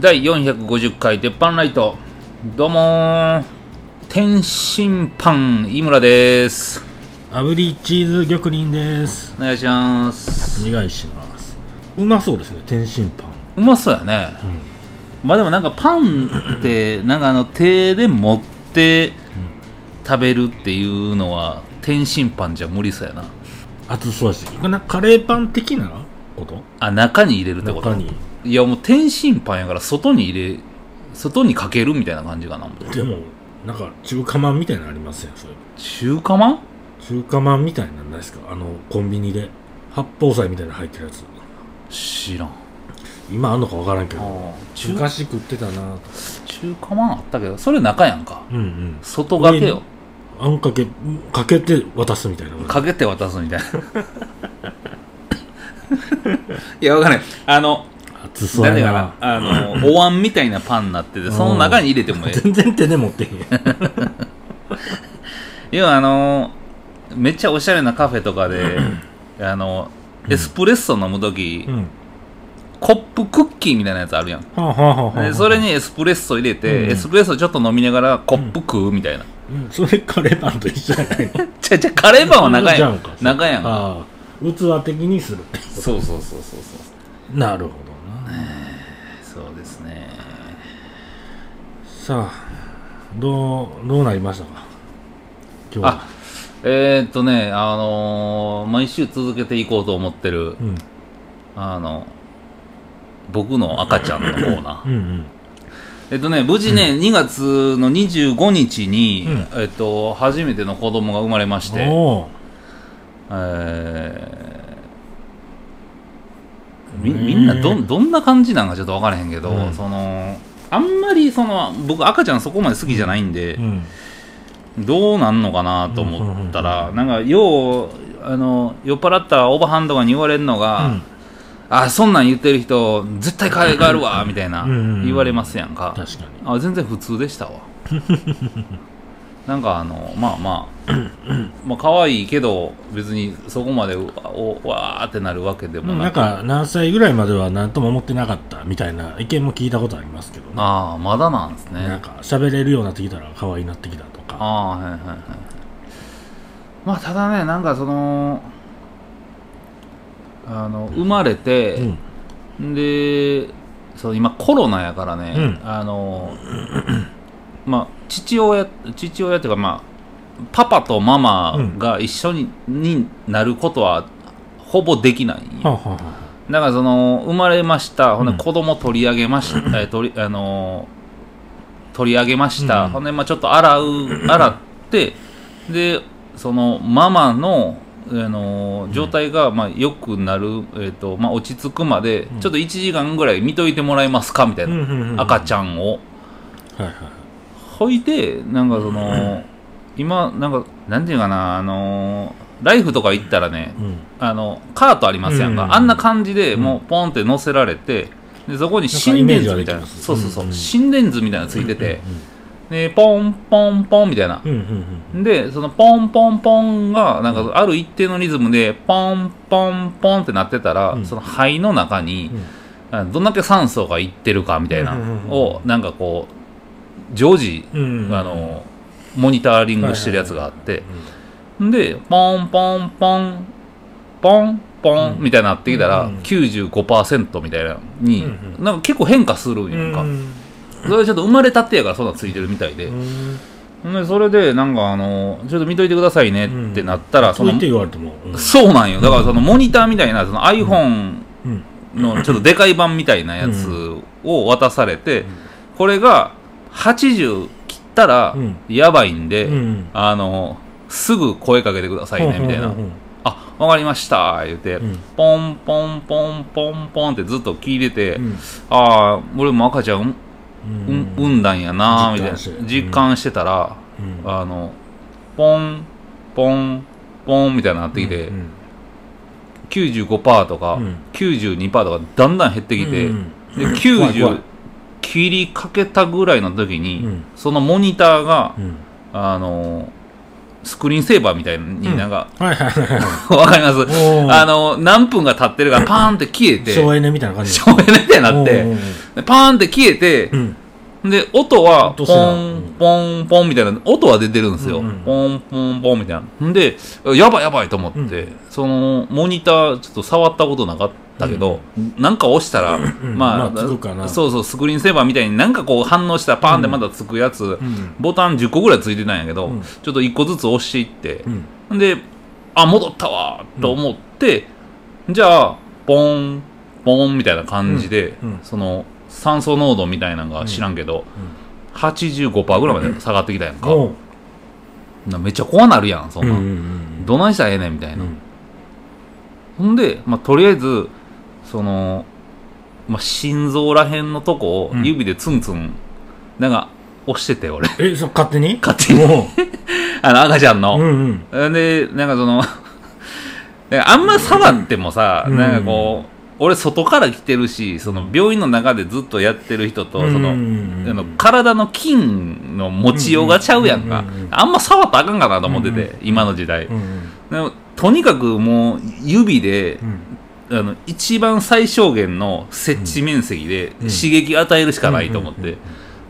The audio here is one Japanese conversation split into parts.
第450回鉄板ライト。どうもー。天津パン井村です。炙りチーズ玉林です。お願いします。お願いします。うまそうですね天津パンうまそうやね、まあでもなんかパンってなんかあの手で持って食べるっていうのは天津パンじゃ無理そうやな。熱そうだし。カレーパン的なこと？あ中に入れるってこと？中にいやもう天津パンやから外に入れ外にかけるみたいな感じかなでもなんか中華まんみたいなのありますよそれ中華まん？中華まんみたいなのないですか？あのコンビニで八宝菜みたいなの入ってるやつ。知らん。今あんのか分からんけど。昔食ってたなと。中華まんあったけどそれ中やんか。うんうん。外がけよ。あんかけかけて渡すみたいな。かけて渡すみたいな。いやわかんない。あの熱そうやかななあの お椀みたいなパンになっててその中に入れてもええ。全然手で持ってへん。要はあのめっちゃおしゃれなカフェとかであのエスプレッソ飲む時、うん。コップクッキーみたいなやつあるやん。はあはあはあはあでそれにエスプレッソ入れて、うん。エスプレッソちょっと飲みながらコップ食うみたいな、うん。それカレーパンと一緒じゃないの。ちゃちゃカレーパンは中やん中やんか。ああ。器的にするそうそうそうそうそう。なるほど。なそうですね。さあどうどうなりましたか？今日あえー、っとねあのー毎週続けていこうと思ってるうん。あの僕の赤ちゃんのコーナー。うんうん。えっとね無事ね、2月の25日に、うえっと初めての子供が生まれまして。おえーみみんなどんどんな感じなんかちょっと分からへんけど、うん。そのあんまりその僕赤ちゃんそこまで好きじゃないんでー、うん。どうなんのかなと思ったら、なんかようあの酔っ払ったおばはんとかに言われるのが、うん。あそんなん言ってる人絶対海外あるわみたいなうんうんうん。言われますやんか。確かに。あ全然普通でしたわ なんかあのまあまあ まあ可愛いけど別にそこまでうおわーってなるわけでもななんくか何歳ぐらいまでは何とも思ってなかったみたいな意見も聞いたことありますけどね。ああまだなんですね。なんか喋れるようになってきたら可愛いなってきたとか。ああはいはいはい。まあただねなんかそのあの生まれて、うん。でそう今コロナやからね、うん。あのまあ父親父親っていうかまあパパとママが一緒に,、になることはほぼできない。はあはだからその生まれました。ほんでうん子供取り上げました、えー取りあの取り上げました、うん。ほんでまあちょっと洗う洗ってでそのママのあの状態がまあ良くなる、えーとまあ、落ち着くまでうん。ちょっと1時間ぐらい見といてもらえますか？みたいな、赤ちゃんを。はいはいほいでなんかその今なんかなんていうかなあのライフとか行ったらねうん。あのカートありますやんか、うんあんな感じでもうポンって乗せられてでそこに心電図みたいななんかイメージはできます。そうそうそう、うんうん心電図みたいなのついてて、でポンポンポンみたいな。うんうんうんでそのポンポンポンがなんかある一定のリズムでポンポンポンってなってたら、うん。その肺の中にうん。あどんだけ酸素がいってるかみたいなうんうんうん。をなんかこう常時あのモニタリングしてるやつがあって、でポンポンポンポンポンうん。みたいになってきたらうん95%みたいなに、なんか結構変化するんうやんか、ん。それちょっと生まれたってやからそんなんついてるみたいで,、うん。でそれでなんかあのちょっと見といてくださいねってなったら、そのそう言って言われても。うん。そうなんよ。だからそのモニターみたいなその iPhone うん。のちょっとでかい版みたいなやつを渡されて、これが80切ったらうん。やばいんで、うんあのすぐ声かけてくださいねみたいな。うんうん「あわかりました」言って、うん。ポンポンポンポンポンってずっと聞いてて、うん。ああ俺も赤ちゃん、ううん。ん、産んだんやなみたいな。実感してたら、うん。あのポンポンポンみたいになってきて、うん95%とか、うん。92%とかだんだん減ってきて、うんで怖い怖90い切りかけたぐらいの時に、うん。そのモニターが、うん。あのスクリーンセーバーみたいになん。か、はいはいはいはい。わかります？あの何分が経ってるからパーンって消えて省エネみたいな感じ省エネみたいになってパーンって消えてう、んで、音は、ポン、ポン、ポンみたいな、音は出てるんですよ。うんうん。ポン、ポン、ポンみたいな。んで、やばいやばいと思って、うん。その、モニター、ちょっと触ったことなかったけど、なんか押したら、んまあ、そうそう、スクリーンセーバーみたいになんかこう反応したらパーンってまだつくやつ、うん。ボタン10個ぐらいついてたんやけど、うん。ちょっと1個ずつ押していってう、ん。で、あ、戻ったわと思って、じゃあ、ポン、ポンみたいな感じで、その、酸素濃度みたいなのが知らんけど、85%ぐらいまで下がってきたやんか。なめっちゃ怖なるやん、そんなん。うんうんうんどないしたらええねんみたいな。うんほんで、まあ、とりあえず、その、まあ、心臓らへんのとこをうん指でツンツン、なんか、押してて、俺。えそう勝手に？勝手に。あの、赤ちゃんの。うんうんで、なんかその、あんま触ってもさ、うんなんかこう、俺外から来てるし、その病院の中でずっとやってる人と、その、うんあの体の筋の持ちようがちゃうやんか。あんま触ったらあかんかなと思ってて、うん今の時代。うんでもとにかくもう指でう、ん。あの一番最小限の設置面積でうん。刺激与えるしかないと思って、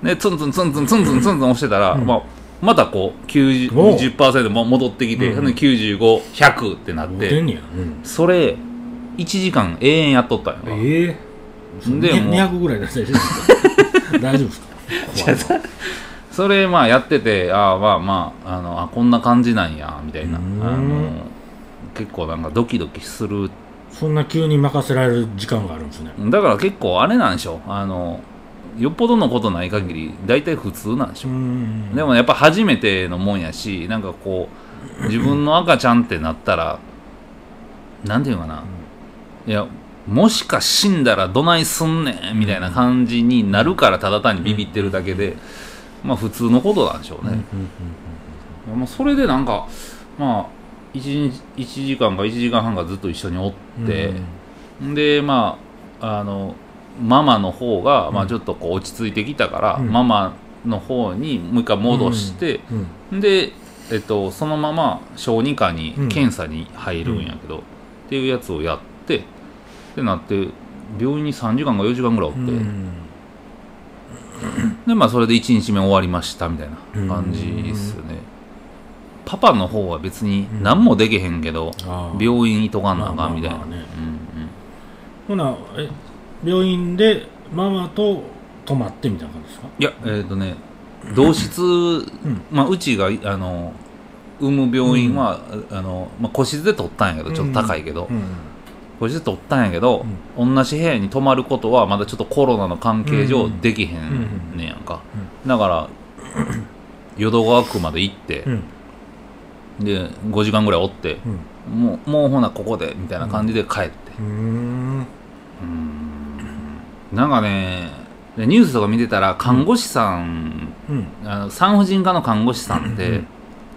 でツンツンツンツンツンツンツンツン押してたら、うん。まあ、またこう90おう。20%も戻ってきて、うんほんで95100ってなって。それ1時間永遠やっとったんやええでもう。200ぐらい出してるんですか？大丈夫ですか？それまあやっててああまあまああのあこんな感じなんやみたいな。うん。あの結構なんかドキドキする。そんな急に任せられる時間があるんですね。だから結構あれなんでしょあのよっぽどのことない限り大体普通なんでしょ、ん。でもやっぱ初めてのもんやしなんかこう自分の赤ちゃんってなったらなんていうのかな、いやもしか死んだらどないすんねんみたいな感じになるからただ単にビビってるだけで、まあ普通のことなんでしょううんうんね、まあ、それでなんかまあ 1, 日1時間か1時間半かずっと一緒におって、でまああのママの方が、まあ、ちょっとこう落ち着いてきたから、うん。ママの方にもう一回戻して、うん。うん。で、えっと、そのまま小児科にうん。検査に入るんやけど、っていうやつをやってってなって病院に3時間か4時間ぐらいおって、うん。でまあそれで1日目終わりましたみたいな感じですよね、パパの方は別に何もできへんけど、病院いとかんなあかんみたいな、ね。うんうん。ほなえ病院でママと泊まってみたいな感じですか？いやえっ、とね同室、まあ、うちがあの産む病院は、あのまあ、個室で取ったんやけどちょっと高いけど、うん個室で取ったんやけど、同じ部屋に泊まることはまだちょっとコロナの関係上うん。できへんねやんか、だから淀川区まで行ってう、ん。で5時間ぐらいおって、うん。もうもうほなここでみたいな感じで帰って、うーん。なんかねでニュースとか見てたら看護師さん、うん。あの産婦人科の看護師さんって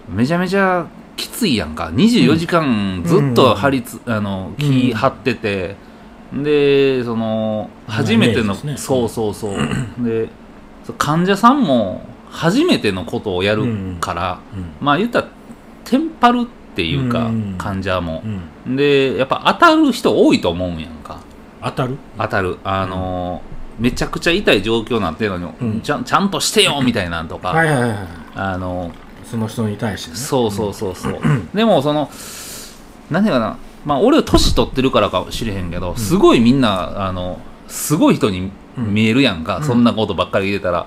めちゃめちゃきついやんか。24時間ずっと張りつ、あの気張ってて、でその初めての、ね。そうそうそう。で患者さんも初めてのことをやるから、うん。まあ言ったらテンパるっていうか、うん。患者も。う、ん。でやっぱ当たる人多いと思うんやんか。当たる？当たる。あのめちゃくちゃ痛い状況になってるのに、うん。ちゃんちゃんとしてよみたいなんとか、はいはいはいはい。あのその人に対してね。そうそうそうそう。でもその何ていうかな。まあ俺は年取ってるからかもしれへんけど、すごいみんなあのすごい人に見えるやんか、うん。そんなことばっかり言ってたら。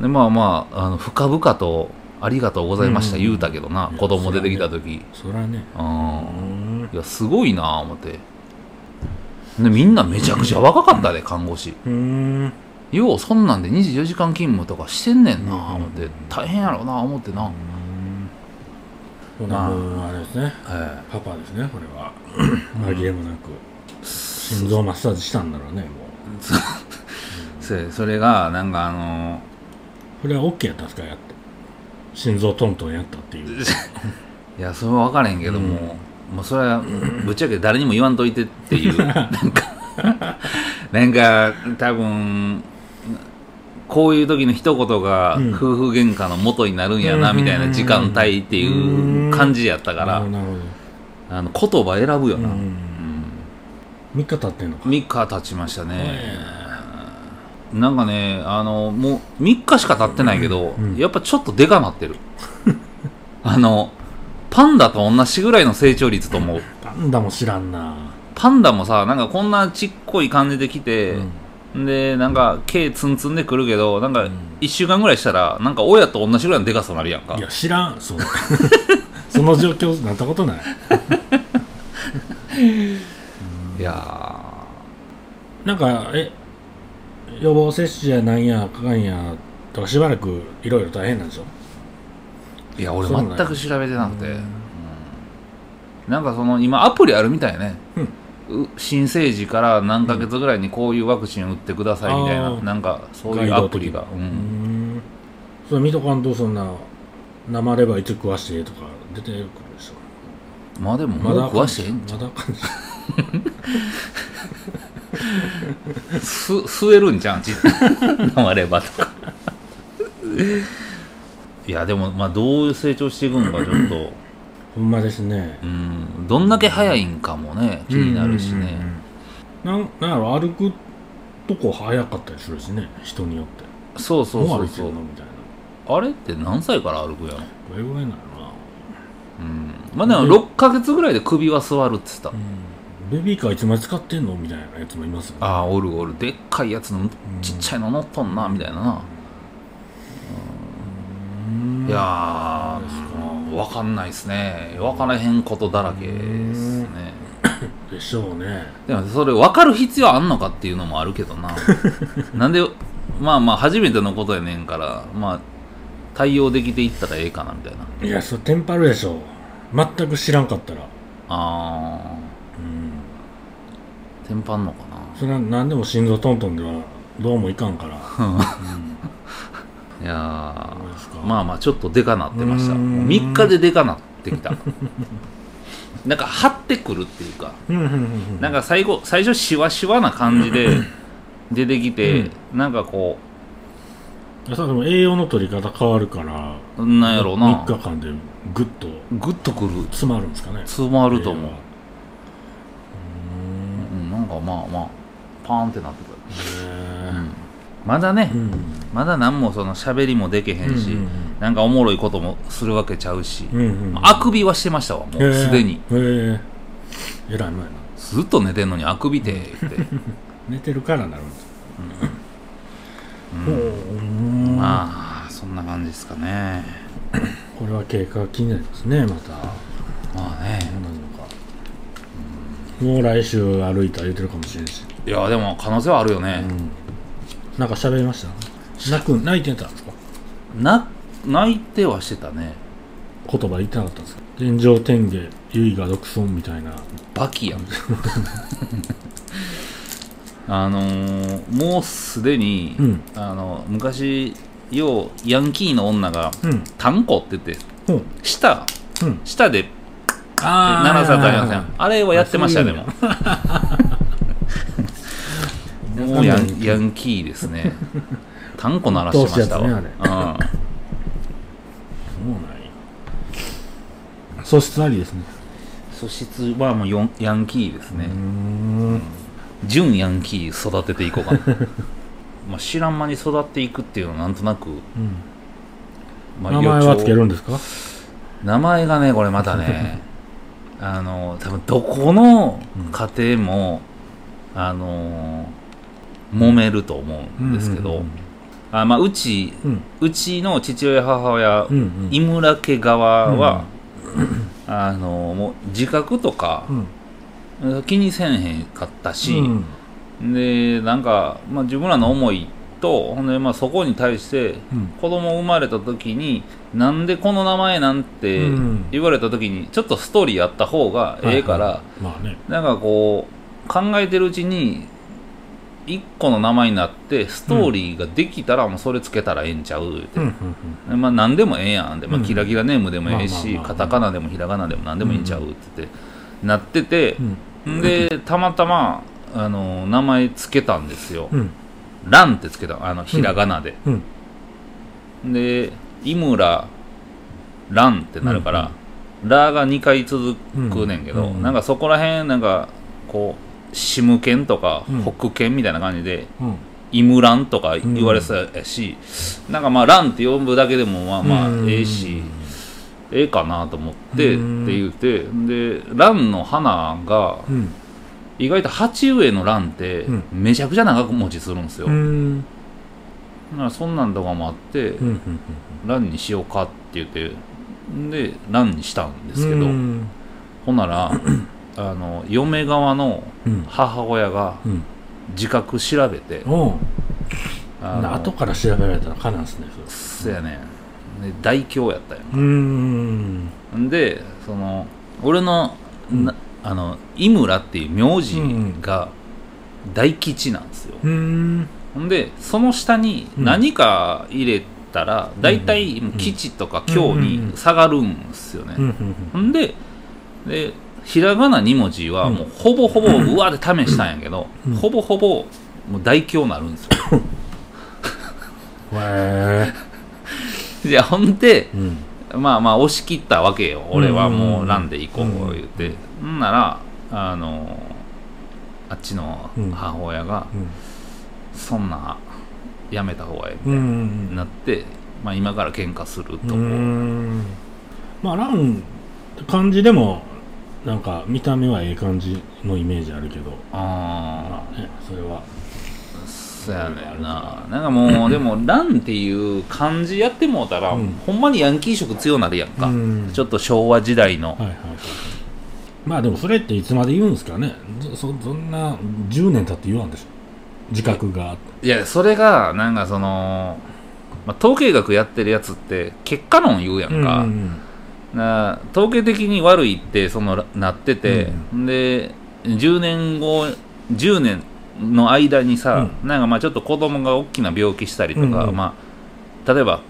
でまあまああの深々と「ありがとうございました」うん。言うたけどな、いや子供出てきた時。そりゃね。うんうん。いやすごいなあ思って。でみんなめちゃくちゃ若かったで看護師。うんようそんなんで24時間勤務とかしてんねんなうん。思って。大変やろうな思ってな、ほなもうあ。れですね。えパパですねこれは。紛れもなく。心臓マッサージしたんだろうねもう。え そそれがなんかあのこれは OK やったんですかやって。心臓トントンやったっていう。いやそれは分からへんけども、もうそれはぶっちゃけ誰にも言わんといてっていう。なんかなんか多分こういう時の一言がうん。夫婦喧嘩の元になるんやなみたいな時間帯っていう感じやったからあの言葉選ぶよな、ほどうん。3日経ってんのか。3日経ちましたね、なんかねあのもう3日しか経ってないけど、うん。やっぱちょっとでかなってる。あのパンダと同じぐらいの成長率と思う。パンダも知らんな。パンダもさなんかこんなちっこい感じで来て、うんでなんか毛ツンツンでくるけどなんかん。1週間ぐらいしたらなんか親と同じぐらいのでかさになるやんか。いや知らんそう その状況なったことない。いやなんかえ予防接種やなんやかかんやとかしばらくいろいろ大変なんでしょ？ーいや俺全く調べてなくて、うん。うん。なんかその今アプリあるみたいね、う新生児から何ヶ月ぐらいにこういうワクチン打ってくださいみたいな、あーなんかそういうアプリが、ううん。ん。それ見とかんとそんな生レバーいつ食わしてとか出てくるでしょ。まあでももう食わしてへんまだ 感じ。す吸えるんじゃんち 生レバーとか。いやでもまあどう成長していくのかちょっとほんまですね。うん。どんだけ早いんかもね気になるしね、うんうんうん。なんなんやろ歩くとこ早かったりするしね人によって。そうそうそうそう。るのみたいな。あれって何歳から歩くやろ？どれぐらいなのな。うん。まあでも6ヶ月ぐらいで首は座るって言ってた、ベビーカーいつまで使ってんのみたいなやつもいますよね。ああおるおる。でっかいやつのちっちゃいの乗っとんなみたいなな、うんいや分かんないですね。分からへんことだらけですね。でしょうね。でもそれ分かる必要あんのかっていうのもあるけどな。なんでまあまあ初めてのことやねんからまあ対応できていったらええかなみたいな。いやそれテンパるでしょ。全く知らんかったら。あうん。ーテンパんのかそれは何でも心臓トントンではどうもいかんから、な いやまあまあちょっとでかなってました。うーん。もう3日ででかなってきた。なんか張ってくるっていうかうんうんうんうん。なんか最後最初シワシワな感じで 出てきて、なんかこいやそれでも栄養の取り方変わるからうなんやろうな。3日間でグッとグッとくる。詰まるんですかね？詰まると思う。うん、なんかまあまあパーンってなってくる、へうんまだね、ーうん。まだ何もその喋りもできへんし、うんうんなんかおもろいこともするわけちゃうし、うんうんあくびはしてましたわもうすでに。へえええらい前な。ずっと寝てんのにあくびて言って、寝てるからなるんです。うん。まあそんな感じですかね。これは経過が気になりますねまた。まあね。もう来週歩いたら言ってるかもしれんし、いやでも可能性はあるよね、うん、なんか喋りました？泣く泣いてたんですか？な泣いてはしてたね。言葉言ってなかったんですか？天上天下唯我独尊みたいな。バキやん。あのーもうすでに、うん。あの昔ようヤンキーの女がうん「タンコ」って言ってほう舌うん。舌であ鳴らされたりません。あれはやってましたよでも もうヤンヤンキーですね。タンコ鳴らしてましたわ、ねうん。そうなんや。素質ありですね。素質はもうヨンヤンキーですね。うーん。純ヤンキー育てていこうかな。まあ知らん間に育っていくっていうのはなんとなく、うん。まあ名前はつけるんですか？名前がねこれまたね あの多分どこの家庭も、あの揉めると思うんですけど、あまあ、うちうん。うちの父親母親、うんうん。井村家側は、あのもう自覚とかうん。気にせんへんかったし、うん。でなんか、まあ、自分らの思いとほんで、まあ、そこに対してうん。子供生まれた時になんでこの名前なんてうん。言われた時にちょっとストーリーあった方がええから、はいはい。まあね。なんかこう考えてるうちに一個の名前になってストーリーができたらもうそれつけたらええんちゃう言うて、うんうんまあ何でもええやんで、まあ、うん。キラキラネームでもええし、カタカナでもひらがなでも何でもいいんちゃうって言って、なっててう、ん。でたまたまあの名前つけたんですよ、うん。ランってつけたあのひらがなで、うん。で井村ランってなるから、ラが2回続くねんけど、うん。なんかそこら辺なんかこうシム犬とかうん。北犬みたいな感じで、うん。イムランとか言われてたやし、なんかまあランって呼ぶだけでもまあまあうん。ええし、ええかなと思ってってうん言ってでランの花がうん。意外と鉢植えのランってうん。めちゃくちゃ長く持ちするんですよ、うん。だからそんなんとかもあって、うんうん。ランにしようかって言ってでランにしたんですけど、うん。ほんならあの嫁側のうん。母親がうん。自覚調べて、おう。あの後から調べられたらかなんですねそやね。大凶やったようーん。んでその俺の,、うん。なあの井村っていう名字が大吉なんですよ、うーん。ほんでその下に何か入れたら、大体吉とか京に下がるんですよね、ん。ででひらがな2文字はもうほぼほぼうわで試したんやけど、うん。ほぼほぼもう大凶になるんですよ。うんへえいやほんでうん。まあまあ押し切ったわけよ。俺はもうランで行こう言って、んならあのあっちの母親がうん。そんなやめた方がいいみたいなって、まあ、今から喧嘩するとまあラン漢字でもなんか見た目はええ感じのイメージあるけど。あまあねそれは。あそやねんな。なんかもうでも「ラン」っていう漢字やってもうたら、うん。ほんまにヤンキー色強なるやんか、うん。ちょっと昭和時代の、はいはいはい。まあでもそれっていつまで言うんですかね。そそんな10年経って言わんでしょ。自覚が。いやそれがなんかその、まあ、統計学やってるやつって結果論言うやんか、うんな統計的に悪いってそのなってて、で10年後10年の間にさ、なんかまあちょっと子供が大きな病気したりとか、うんうん。まあ、例えば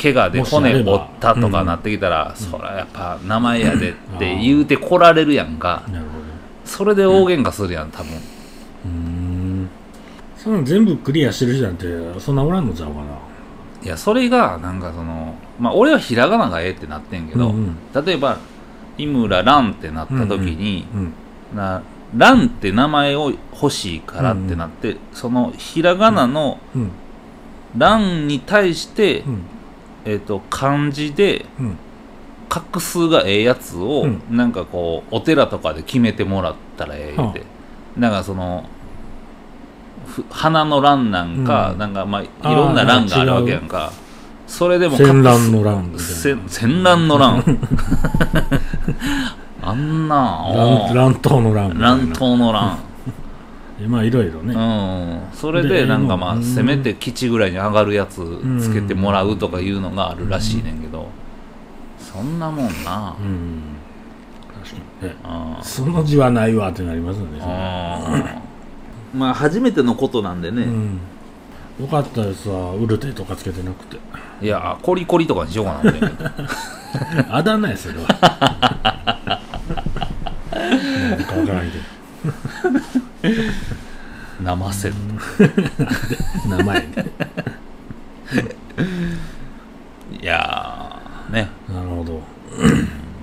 怪我で骨折ったとかなってきたら、そらやっぱ名前やでって言うて来られるやんか、それで大喧嘩するやん多分、どうん。そんなん全部クリアしてる人なんてそんなおらんのちゃうかな。いやそれがなんかそのまあ俺はひらがながええってなってんけど、うんうん。例えば井村蘭ってなった時に、うんなランって名前を欲しいからってなって、そのひらがなのうん。ランに対して、うん。えっと漢字でうん。画数がええやつを、うん。なんかこうお寺とかで決めてもらったらええって、なんかそのふ花の蘭なんか、うん。なんかまあいろんな蘭があるわけやんかそれでも戦乱の乱みたいな。せ戦乱の乱。あんな乱乱闘の乱乱闘の乱。まあいろいろね、うん、それででなんかまあうん。せめて基地ぐらいに上がるやつつけてもらうとかいうのがあるらしいねんけど。そんなもんな。うん。確かにね。うん。その字はないわってなりますよね。うん。まあ初めてのことなんでね、うんよかったですわ。ウルテとかつけてなくて。いやコリコリとかにしようかな思ってんけどあだ名やそれは。なんかわからんけ生せる。ど名前ね。いやーね。なるほど。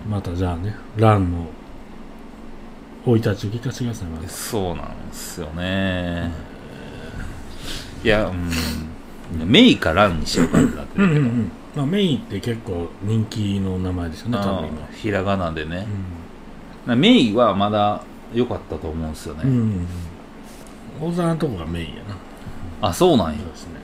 またじゃあねランの生い立ちを聞かせてくださいまた。そうなんですよねいやうん。メイかランにしようかってなってまあ、メインって結構人気の名前ですよね多分うんひらがなでね、メイはまだ良かったと思うんですよね、今うん、うん、大沢のとこがメインやな。あそうなんや。そうですね。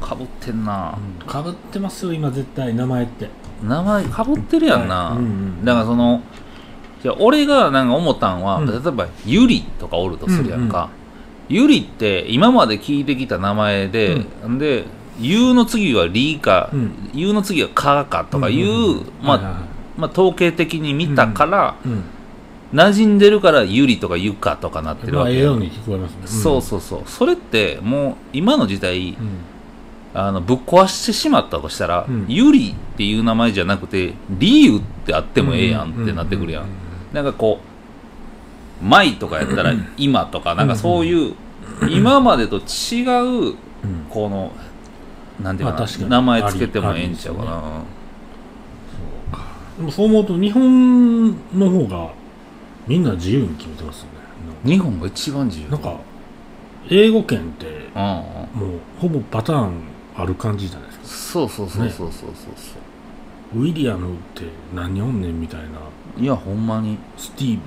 かぶってんな、かぶってますよ今絶対名前って。名前かぶってるやんな、うんうんだからそのじゃあ俺がなんか思ったんは、うん。例えばゆりとかおるとするやんか、ゆりって今まで聞いてきた名前で、ん、でゆの次はりか、うん。ゆの次はかかとかいう、うんうんうんまあ、統計的に見たから、うん。馴染んでるからゆりとかゆかとかなってるまあ、わけ。やんええように聞こえますね。そうそうそう。それってもう今の時代うん。あのぶっ壊してしまったとしたら、うん。ゆりっていう名前じゃなくてりゆってあってもええやんってなってくるやん,、なんかこう「まい」とかやったら「今」とかなんかそういう今までと違ううん。このなんていうか名前つけてもええんちゃうかな、でもそう思うと、日本の方がみんな自由に決めてますよね。日本が一番自由。なんか、英語圏ってうんもうほぼパターンある感じじゃないですか。そうそうそうそうそうそう。ウィリアムって何おんねんみたいな。そういやほんまに。スティーブ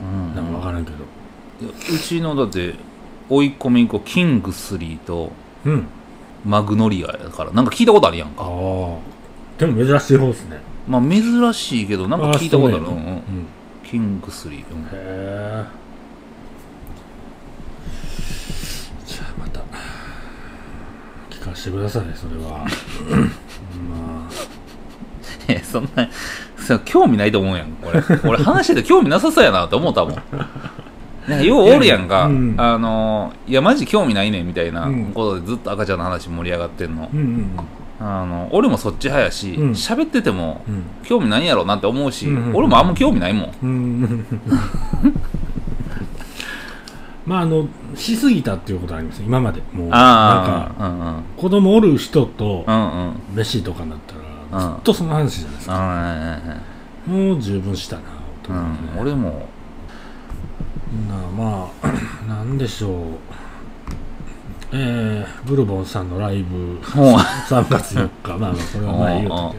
うん。なんか分からんけど。うちのだって甥いっ子めいっ子キングスリーとうん。マグノリアやからなんか聞いたことあるやんああかでも珍しい方ですね。まあ珍しいけどなんか聞いたことある。あそうんキングスリー、うん。へえじゃあまた聞かせてくださいそれは。まえそんなそう興味ないと思うやん。これ。俺話してて興味なさそうやなって思ったもん。なんかようおるやんか、うん。あのいやマジ興味ないねんみたいなうん。ことでずっと赤ちゃんの話盛り上がってんの。あ、うんうん。あの俺もそっち派やしうん。喋、っててもうん。興味ないんやろうなって思うし、うんうん俺もあんま興味ないもん。うん まああのしすぎたっていうことあります。今まで。もうなんかうんうん。子供おる人とうんうん。飯とかになったらうんずっとその話じゃないですか、あもう十分したなーうんうん俺も。なまあ なんでしょう。えー、ブルボンさんのライブもう。3月4日。まあまあこれは前言うたけど。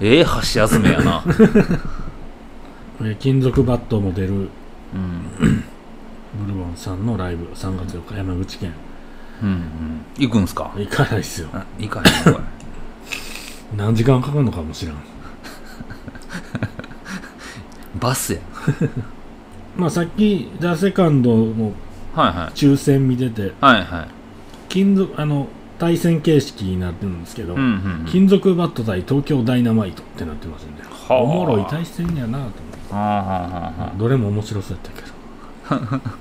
ええ箸休めやな。えー金属バットも出るうん。ブルボンさんのライブ3月4日。山口県。うんうん。行くんすか？行かないですよ。あ行かへんのこ何時間かかるのかもしれん。れ バスや。まあさっき「ザ・セカンドのはいはい。抽選見ててはいはい。金属あの対戦形式になってるんですけど、うんうんうん。金属バット対東京ダイナマイトってなってますんではあ。おもろい対戦やなと思って。どれも面白そうやったけど。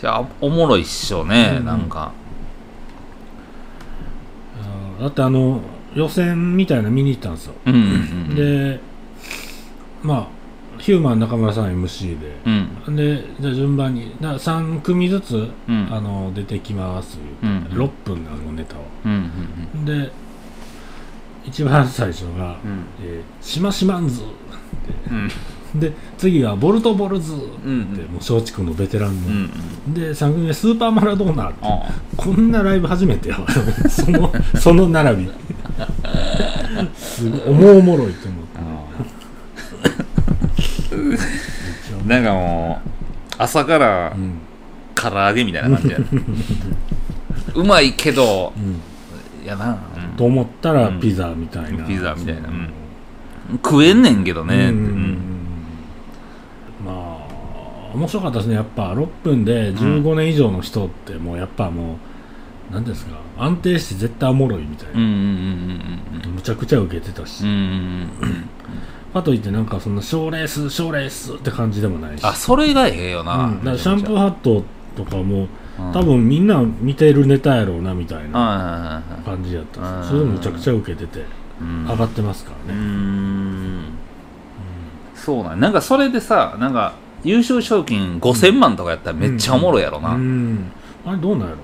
じゃあおもろいっしょね、うん。なんか。だってあの予選みたいなの見に行ったんですよ、うんうんうんでまあヒューマン中村さん MC で、うん。でじゃあ順番にだ3組ずつ、うん。あの出てきます言って、うん6分なのネタを。うんうん。で一番最初がうん「えーしましまんず」うん。で次は「ボルトボルズ」って、うんもう松竹のベテランの、うんうん。で3組目「スーパーマラドーナ」あこんなライブ初めてやわ。そのその並び。すごいおもおもろいと思ってあなんかもう朝からうん。唐揚げみたいな感じや うまいけどうん。やな、と思ったらうん。ピザみたいな、ピザみたいな。うん。食えんねんけどね、まあ面白かったですねやっぱ。6分で15年以上の人ってもうやっぱもう何ですか。安定して絶対おもろいみたいな、むちゃくちゃ受けてたし、かといってなんかそんな賞レース賞レースって感じでもないし。あそれがええよな、うん。だからシャンプーハットとかもうん多分みんな見てるネタやろうなみたいな感じやった。ん。それむちゃくちゃ受けててうん。上がってますからね、ん。そうなんなんかそれでさなんか優勝賞金5000万とかやったらめっちゃおもろいやろな、うん。あれどうなんやろ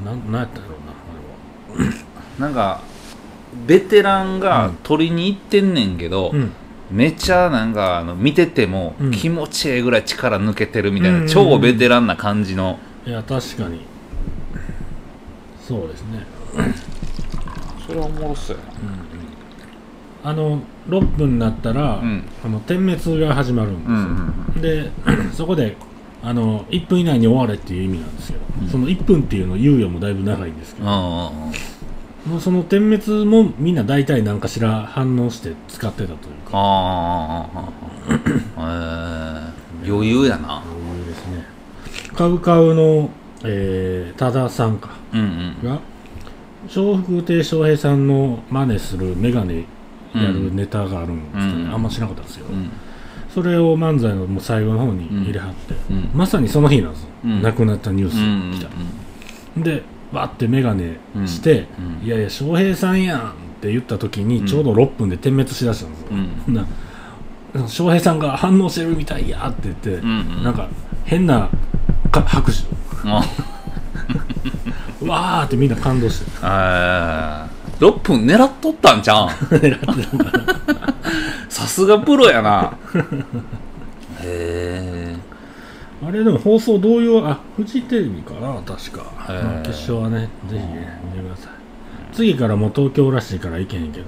う。ん。なんなんやったんやろうなあなんかベテランが取りに行ってんねんけど、れはうんめっちゃなんかあの見ててもうん。気持ちええぐらい力抜けてるみたいな、うん。超ベテランな感じの。いや確かに。そうですね。それはおもろそうやあの6分になったら、うん。あの点滅が始まるんですよ、うんうんで そこであの1分以内に終われっていう意味なんですけど、うん。その1分っていうの猶予もだいぶ長いんですけど、うんうんうんもうその点滅もみんな大体何かしら反応して使ってたというか。ああ余裕やな。余裕ですね。カウカウの、えー、多田さんか。うんうん。が笑福亭笑瓶さんの真似するメガネやるネタがあるんですけど、うん。あんま知らなかったんですよ、うん。それを漫才のもう最後の方に入れはって、うん。まさにその日なんですよ、うん。亡くなったニュースうん来た、でバッてメガネして「うん。いやいや翔平さんやん」って言った時にうん。ちょうど6分で点滅しだしたんですよ、うん。な翔平さんが反応してるみたいやって言って、うんうん。なんか変なか拍手。わーってみんな感動して。あー。6分狙っとったんちゃうん？さすがプロやな。へえあれでも放送同様あフジテレビかな確か、へー。まあ決勝はねぜひね見てください。次からもう東京らしいから行けへんけど。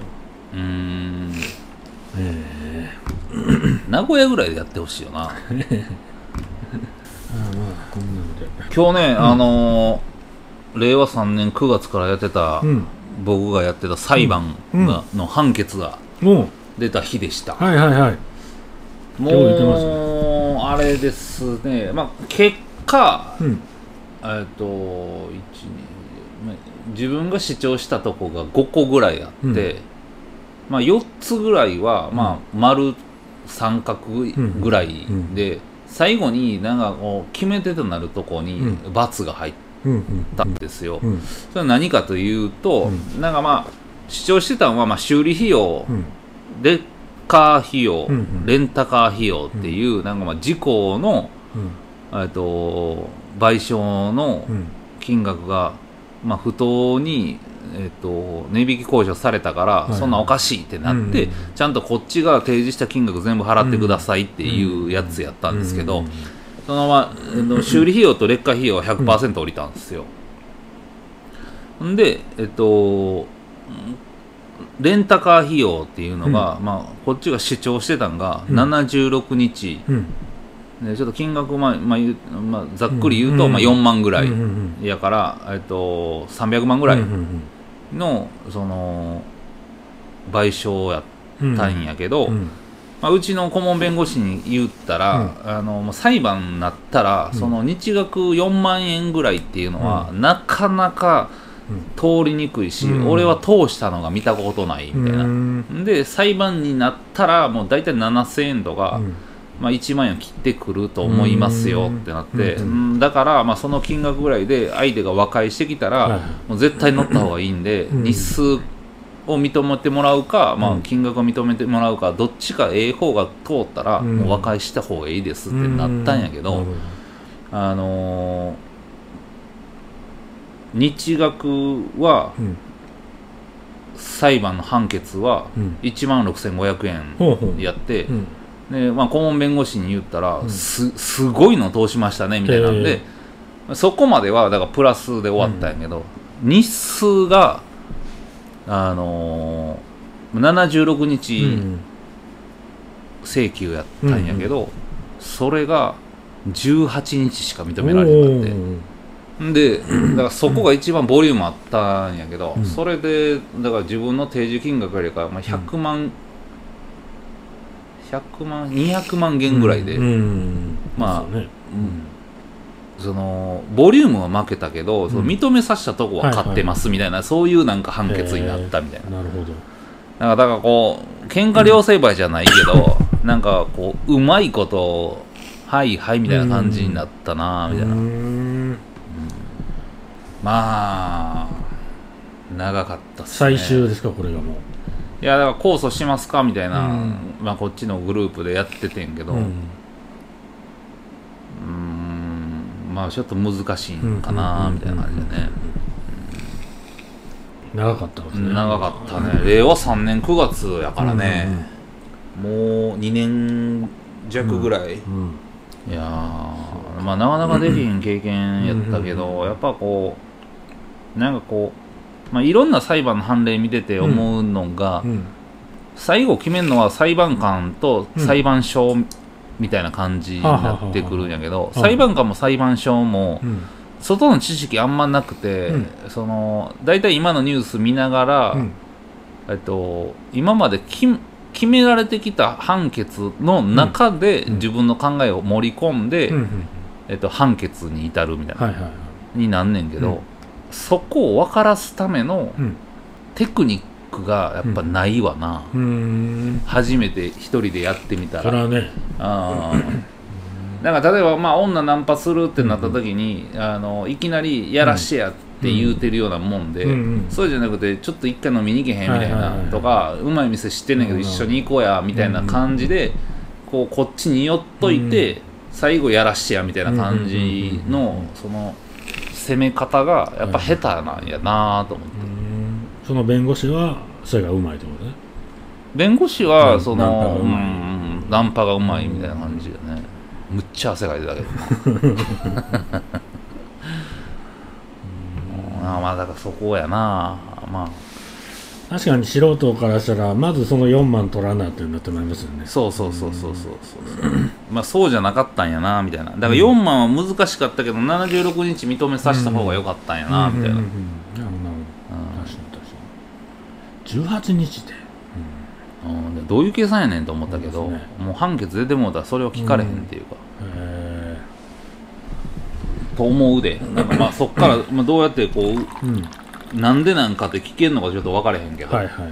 うーん。え名古屋ぐらいでやってほしいよな。え ああまあこんなんで。今日ね、あのー令和3年9月からやってた、うん。僕がやってた裁判が、の判決がも出た日でした、うはいはいはい。も今あれですね。まあ結果うん。えっと1 2自分が視聴したとこが5個ぐらいあって、まあ4つぐらいは、まあ丸三角ぐらいで、最後になんかこう決め手となるとこにう×が入っうんうんたん。ですよ、うん。それは何かというと、うなんかまあ主張してたのは、まあ、修理費用、うん。レッカー費用、うんうん。レンタカー費用っていう、なんかまあ事故の、えっと賠償のうん。金額が、まあ、不当に、えっと値引き交渉されたから、いそんなおかしいってなって、うんちゃんとこっちが提示した金額全部払ってくださいっていうやつやったんですけど、うんそのまま、えっと修理費用と劣化費用は100%降りたんですよ。んで、えっと、レンタカー費用っていうのが、まあ、こっちが主張してたのが、うん。76日、うん。でちょっと金額、まあまあまあ、ざっくり言うと、うん。まあ、4万ぐらいうんうんうん。やから、えっと、300万ぐらいうんうんの、その賠償やうんったんやけど、うん。まあ、うちの顧問弁護士に言ったら、あのもう裁判になったら、うん。その日額4万円ぐらいっていうのは、なかなか通りにくいし、うん。俺は通したのが見たことないみたいな。うん。で裁判になったらもう大体7000円とか、うん。まあ、1万円を切ってくると思いますよってなって、だからまあその金額ぐらいで相手が和解してきたら、はいもう絶対乗った方がいいんで、うん。日数を認めてもらうか、まあ、うん。金額を認めてもらうかどっちかええ方が通ったら、うん。もう和解した方がいいですってなったんやけど、うん。あのー日額はうん。裁判の判決はうん。1万6500ほうほう。円やって、うん。でまあ、顧問弁護士に言ったら、うん。すすごいの通しましたねみたいなんで、そこまではだからプラスで終わったんやけど、日数が、あのー、76う日ん。請求やったんやけど、それが18日しか認められなくて。でだからそこが一番ボリュームあったんやけど、うん。それでだから自分の提示金額よりか、まあ、100万、100万200万元ぐらいで、うん。うん。まあね。そのボリュームは負けたけど、そのうん。認めさせたとこは勝ってますみたいな、そういうなんか判決になったみたいな、なるほど。だからだからこう喧嘩両成敗じゃないけど、なんかこううまいことはいはいみたいな感じになったなみたいな、うんまあ長かったっすね。最終ですかこれがもいやだから控訴しますかみたいな、うん。まあ、こっちのグループでやっててんけうどうーん。まあちょっと難しいんかなみたいな感じでね。長かったですね。長かったね。令和3年9月やからね、もう2年弱ぐらい、うんいやーまあなかなかできへん経験やったけど、やっぱこうなんかこう、まあ、いろんな裁判の判例見てて思うのが、うん。最後決めるのは裁判官と裁判所みたいな感じになってくるんやけど、あ裁判官も裁判所もうん。外の知識あんまなくて、うん。その大体今のニュース見ながら、うん。えっと、今までき決められてきた判決の中でうん。自分の考えを盛り込んで、うん。うん。えっと、判決に至るみたいな、になんねんけど、うんそこを分からすためのうん。テクニックがやっぱないわな、うーん。初めて一人でやってみたら。それはね。あー。なんか例えばまあ女ナンパするってなった時に、あのいきなりやらしてやって言うてるようなもんで、うんうん。そうじゃなくてちょっと一回飲みに行けへんみたいな、はいはいはいとかうまい店知ってんねんけどうん一緒に行こうやみたいな感じで、こうこっちに寄っといて、最後やらしてやみたいな感じうんうんうんのその攻め方がやっぱ下手なんやなと思って。その弁護士はそれがうまいってことね。弁護士はうんそのナンパがうまい。うんナンパがうまいみたいな感じよね、むっちゃ汗かいてたけど。うん。あまあだからそこやな。まあ。確かに素人からしたらまずその4万取らなってなってまいりますよね。そうそうそうそうそうそう まあそうじゃなかったんやなみたいな。だから4万は難しかったけど76日認めさせた方が良かったんやなみたいな、うん。うん。うん。うんなる確かに確かに。18日で。うん。でどういう計算やねんと思ったけど、そうですもう判決出てもうたらそれを聞かれへんっていうか、へと思うで。なんかまあそっから、まあ、どうやってこうえうん。なんでなんかって聞けんのかちょっと分かれへんけど、はいはいはい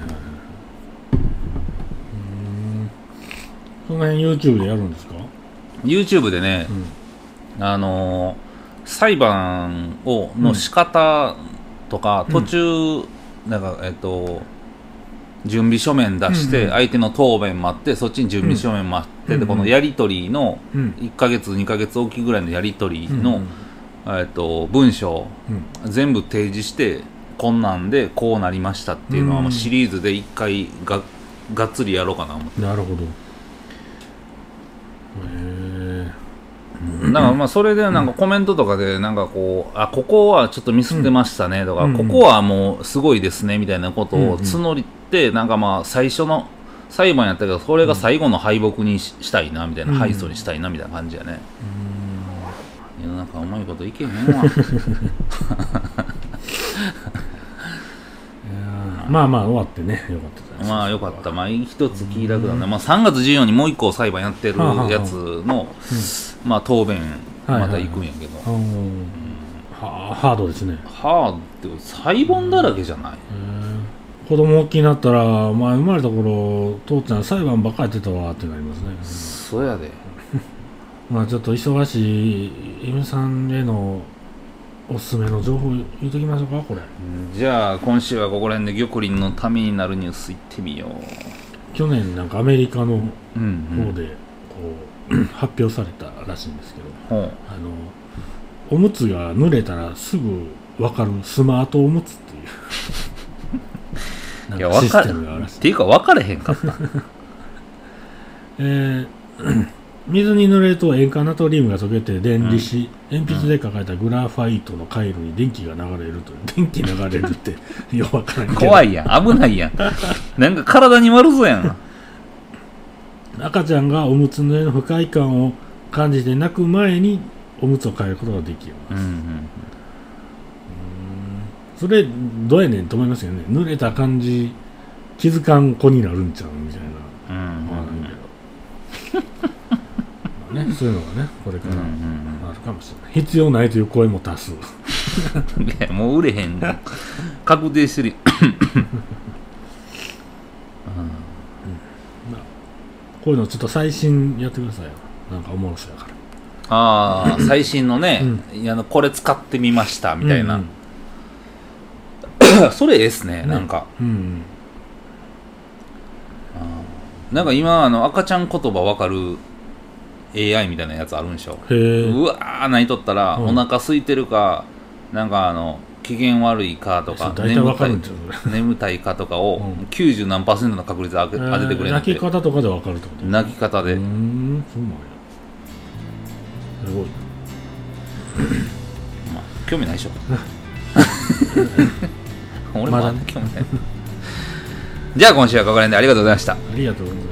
その辺 YouTube でやるんですか？YouTube でね、うん。あのー裁判をの仕方とか、うん。途中なんかえっと準備書面出して、相手の答弁待ってそっちに準備書面待って、うん。でこのやり取りのうん。1ヶ月2ヶ月おきぐらいのやり取りの、うん。えっと文章うん。全部提示してこんなんでこうなりましたっていうのは、うん。もうシリーズで1回ががっつりやろうかな思って。なるほど。へえだからまあそれでなんかコメントとかでなんかこうあここはちょっとミスってましたねとか、うん。ここはもうすごいですねみたいなことうんうん。を募ってなんかまあ最初の裁判やったけどそれが最後の敗北にししたいなみたいな、うん。敗訴にしたいなみたいな感じやね、世の中うまいこといけへんわ。まあまあ終わってね。よかったです。まあよかった。まあ一つ気楽だね、まあ、3月14にもう一個裁判やってるやつの、まあ答弁また行くんやけど、あのはハードですね。はあって裁判だらけじゃない、子供大きくなったら、まあ、生まれた頃父ちゃん裁判ばっかりやってたわってなりますね。そうやで。まあちょっと忙しい嫁さんへのおすすめの情報言うときましょうかこれ。じゃあ今週はここら辺で玉林のためになるニュース行ってみよ去年なんかアメリカのううん、うん、方でこう、発表されたらしいんですけどほうあのおむつが濡れたらすぐ分かるスマートおむつっていういや分かるテムがあるらしい。っていうか分かれへんかった。えー 水に濡れると塩化ナトリウムが溶けて電離し、鉛筆で書かれたグラファイトの回路に電気が流れるという 電気流れるってよくわからん怖いやん。危ないやん。なんか体に悪そうやん赤ちゃんがおむつの上の不快感を感じて泣く前におむつを変えることができるうんうん。それどうやねん？と思いますよね。濡れた感じ気づかん子になるんちゃうみたいな。うんまあなん。けどまあねそういうのがね。これかうんうらんあるかもしれない。必要ないという声も多数。もう売れへん。確定してる こういうのちょっと最新やってくださいよ。なんかおもろそうやから。ああ最新のね、いやあのこれ使ってみましたみたいな、うん それええっすねね。なんか。うんうん。なんか今あの赤ちゃん言葉わかる AI みたいなやつあるんでしょ。うわー泣いとったら、うん。お腹空いてるかなんかあの機嫌悪いかとか大体わかるんちゃうそれ。眠たいかとかを、うん。90何パーセントの確率で当て当ててくれるん泣でき方とかでわかるってこと？泣き方で、うーんそうなんや。すごいまあ、興味ないでしょ。俺もまだね。興味ない。じゃあ今週はここら辺でありがとうございました。ありがとうございます